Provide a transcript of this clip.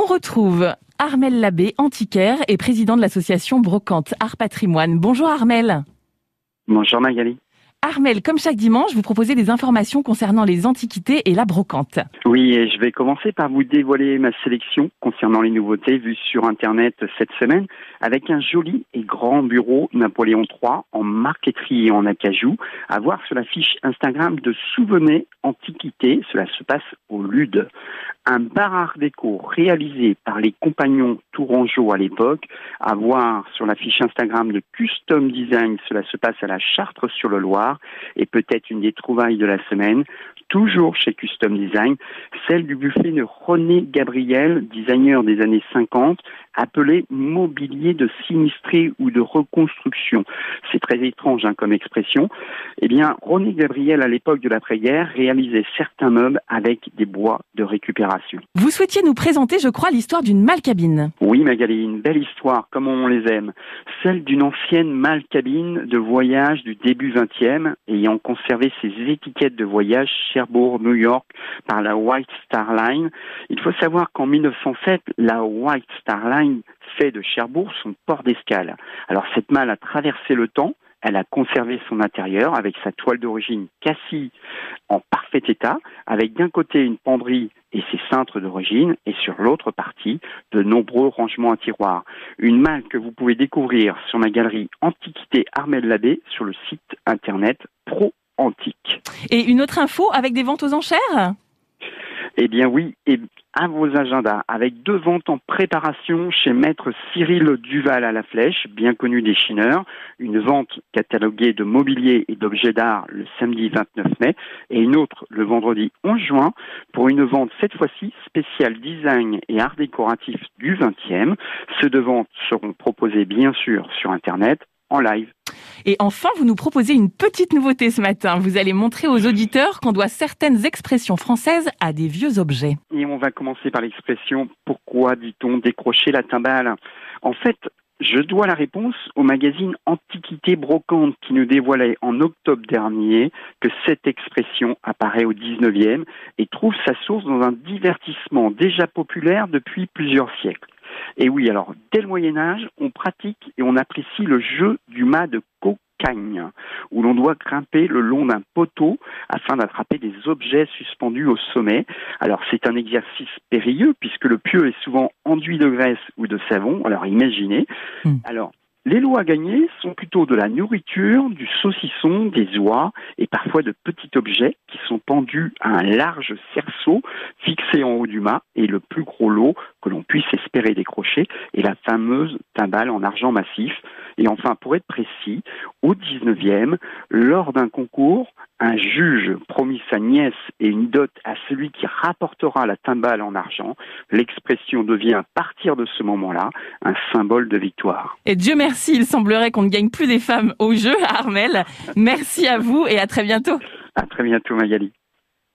On retrouve Armel Labbé, antiquaire et président de l'association Brocante Art Patrimoine. Bonjour Armel. Bonjour Magali. Armel, comme chaque dimanche, vous proposez des informations concernant les antiquités et la brocante. Oui, je vais commencer par vous dévoiler ma sélection concernant les nouveautés vues sur Internet cette semaine avec un joli et grand bureau Napoléon III en marqueterie et en acajou à voir sur la fiche Instagram de Souvenez Antiquités. Cela se passe au Lude. Un bar art déco réalisé par les compagnons Tourangeau à l'époque à voir sur la fiche Instagram de Custom Design. Cela se passe à la Chartre sur le Et peut-être une des trouvailles de la semaine, toujours chez Custom Design, celle du buffet de René Gabriel, designer des années 50, appelé mobilier de sinistré ou de reconstruction. C'est très étrange hein, comme expression. Eh bien, René Gabriel, à l'époque de l'après-guerre, réalisait certains meubles avec des bois de récupération. Vous souhaitiez nous présenter, je crois, l'histoire d'une malle-cabine. Oui, Magali, une belle histoire, comme on les aime. Celle d'une ancienne malle-cabine de voyage du début 20e, ayant conservé ses étiquettes de voyage Cherbourg, New York, par la White Star Line. Il faut savoir qu'en 1907, la White Star Line fait de Cherbourg son port d'escale. Alors cette malle a traversé le temps, elle a conservé son intérieur avec sa toile d'origine Cassis en parfait état, avec d'un côté une penderie et ses cintres d'origine, et sur l'autre partie, de nombreux rangements à tiroirs. Une malle que vous pouvez découvrir sur ma galerie Antiquité Armel Labbé sur le site internet Pro Antique. Et une autre info avec des ventes aux enchères? Eh bien oui, et à vos agendas, avec deux ventes en préparation chez Maître Cyril Duval à la Flèche, bien connu des chineurs, une vente cataloguée de mobilier et d'objets d'art le samedi 29 mai, et une autre le vendredi 11 juin, pour une vente cette fois-ci spéciale design et art décoratif du 20e. Ces deux ventes seront proposées bien sûr sur Internet, en live. Et enfin, vous nous proposez une petite nouveauté ce matin. Vous allez montrer aux auditeurs qu'on doit certaines expressions françaises à des vieux objets. Et on va commencer par l'expression pourquoi dit-on décrocher la timbale? En fait, je dois la réponse au magazine Antiquité Brocante qui nous dévoilait en octobre dernier que cette expression apparaît au 19e et trouve sa source dans un divertissement déjà populaire depuis plusieurs siècles. Et oui, alors, dès le Moyen Âge, on pratique et on apprécie le jeu du mât de cocagne, où l'on doit grimper le long d'un poteau afin d'attraper des objets suspendus au sommet. Alors, c'est un exercice périlleux puisque le pieu est souvent enduit de graisse ou de savon. Alors, imaginez. Hmm. Alors, les lots à gagner sont plutôt de la nourriture, du saucisson, des oies et parfois de petits objets qui sont pendus à un large cerceau fixé en haut du mât et le plus gros lot que l'on puisse espérer décrocher est la fameuse timbale en argent massif. Et enfin, pour être précis, au 19e, lors d'un concours, un juge promit sa nièce et une dot à celui qui rapportera la timbale en argent. L'expression devient à partir de ce moment-là un symbole de victoire. Et Dieu merci, il semblerait qu'on ne gagne plus des femmes au jeu, Armel. Merci à vous et à très bientôt. À très bientôt, Magali.